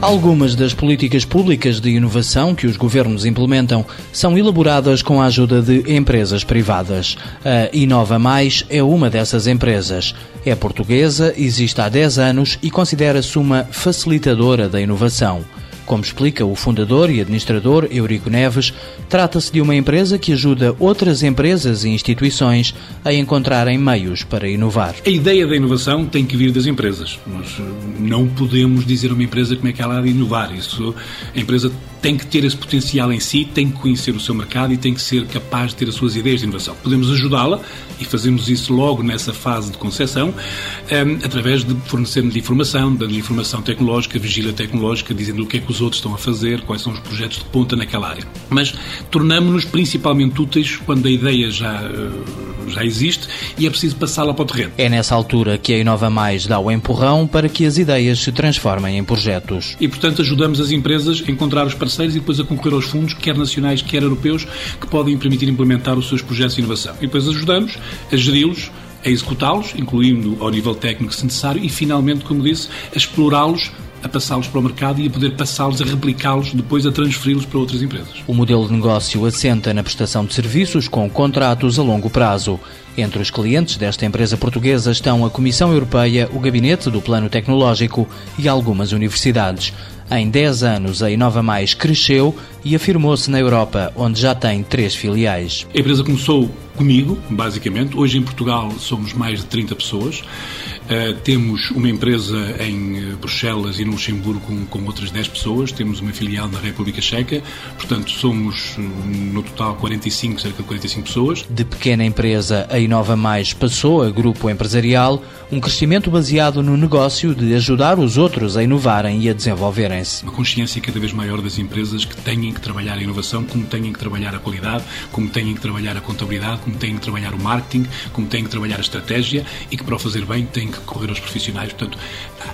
Algumas das políticas públicas de inovação que os governos implementam são elaboradas com a ajuda de empresas privadas. A Inova Mais é uma dessas empresas. É portuguesa, existe há 10 anos e considera-se uma facilitadora da inovação. Como explica o fundador e administrador Eurico Neves, trata-se de uma empresa que ajuda outras empresas e instituições a encontrarem meios para inovar. A ideia da inovação tem que vir das empresas. Nós eh, não podemos dizer a uma empresa como é que ela há de inovar. Isso, a empresa tem que ter esse potencial em si, tem que conhecer o seu mercado e tem que ser capaz de ter as suas ideias de inovação. Podemos ajudá-la e fazemos isso logo nessa fase de concepção, um, ehm, através de fornecermos informação, dando-lhe informação tecnológica, vigília tecnológica, dizendo o que é que os outros estão a fazer, quais são os projetos de ponta naquela área. Mas tornamos-nos principalmente úteis quando a ideia já, eh, já existe e é preciso passá-la para o terreno. É nessa altura que a Inova Mais dá o empurrão para que as ideias se transformem em projetos. E, portanto, ajudamos as empresas a encontrar os parceiros e depois a concorrer aos fundos, quer nacionais, quer europeus, que podem permitir implementar os seus projetos de inovação. E depois ajudamos a geri-los a executá-los, incluindo ao nível técnico se necessário, e finalmente, como disse, a explorá-los a passá-los para o mercado e a poder passá-los, a replicá-los, depois a transferi-los para outras empresas. O modelo de negócio assenta na prestação de serviços com contratos a longo prazo. Entre os clientes desta empresa portuguesa estão a Comissão Europeia, o Gabinete do Plano Tecnológico e algumas universidades. Em 10 anos, a Inova Mais cresceu e afirmou-se na Europa, onde já tem três filiais. A empresa começou comigo, basicamente. Hoje em Portugal somos mais de 30 pessoas. Uh, temos uma empresa em eh, Bruxelas e no Luxemburgo com, com, outras 10 pessoas. Temos uma filial na República Checa. Portanto, somos eh, no total 45, cerca de 45 pessoas. De pequena empresa, a Inova Mais passou a grupo empresarial, um crescimento baseado no negócio de ajudar os outros a inovarem e a desenvolverem-se. Uma consciência cada vez maior das empresas que têm que trabalhar a inovação, como têm que trabalhar a qualidade, como têm que trabalhar a contabilidade, como têm que trabalhar o marketing, como têm que trabalhar a estratégia e que para o fazer bem têm que recorrer aos profissionais. Portanto,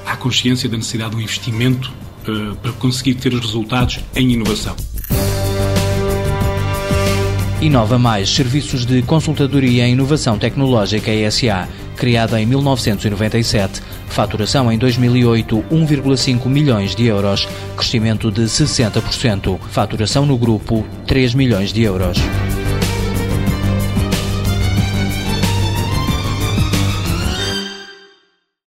há consciência da necessidade de um investimento uh, para conseguir ter os resultados em inovação. Inova Mais Serviços de Consultadoria em Inovação Tecnológica SA, criada em 1997. Faturação em 2008, 1,5 milhões de euros. Crescimento de 60%. Faturação no grupo, 3 milhões de euros.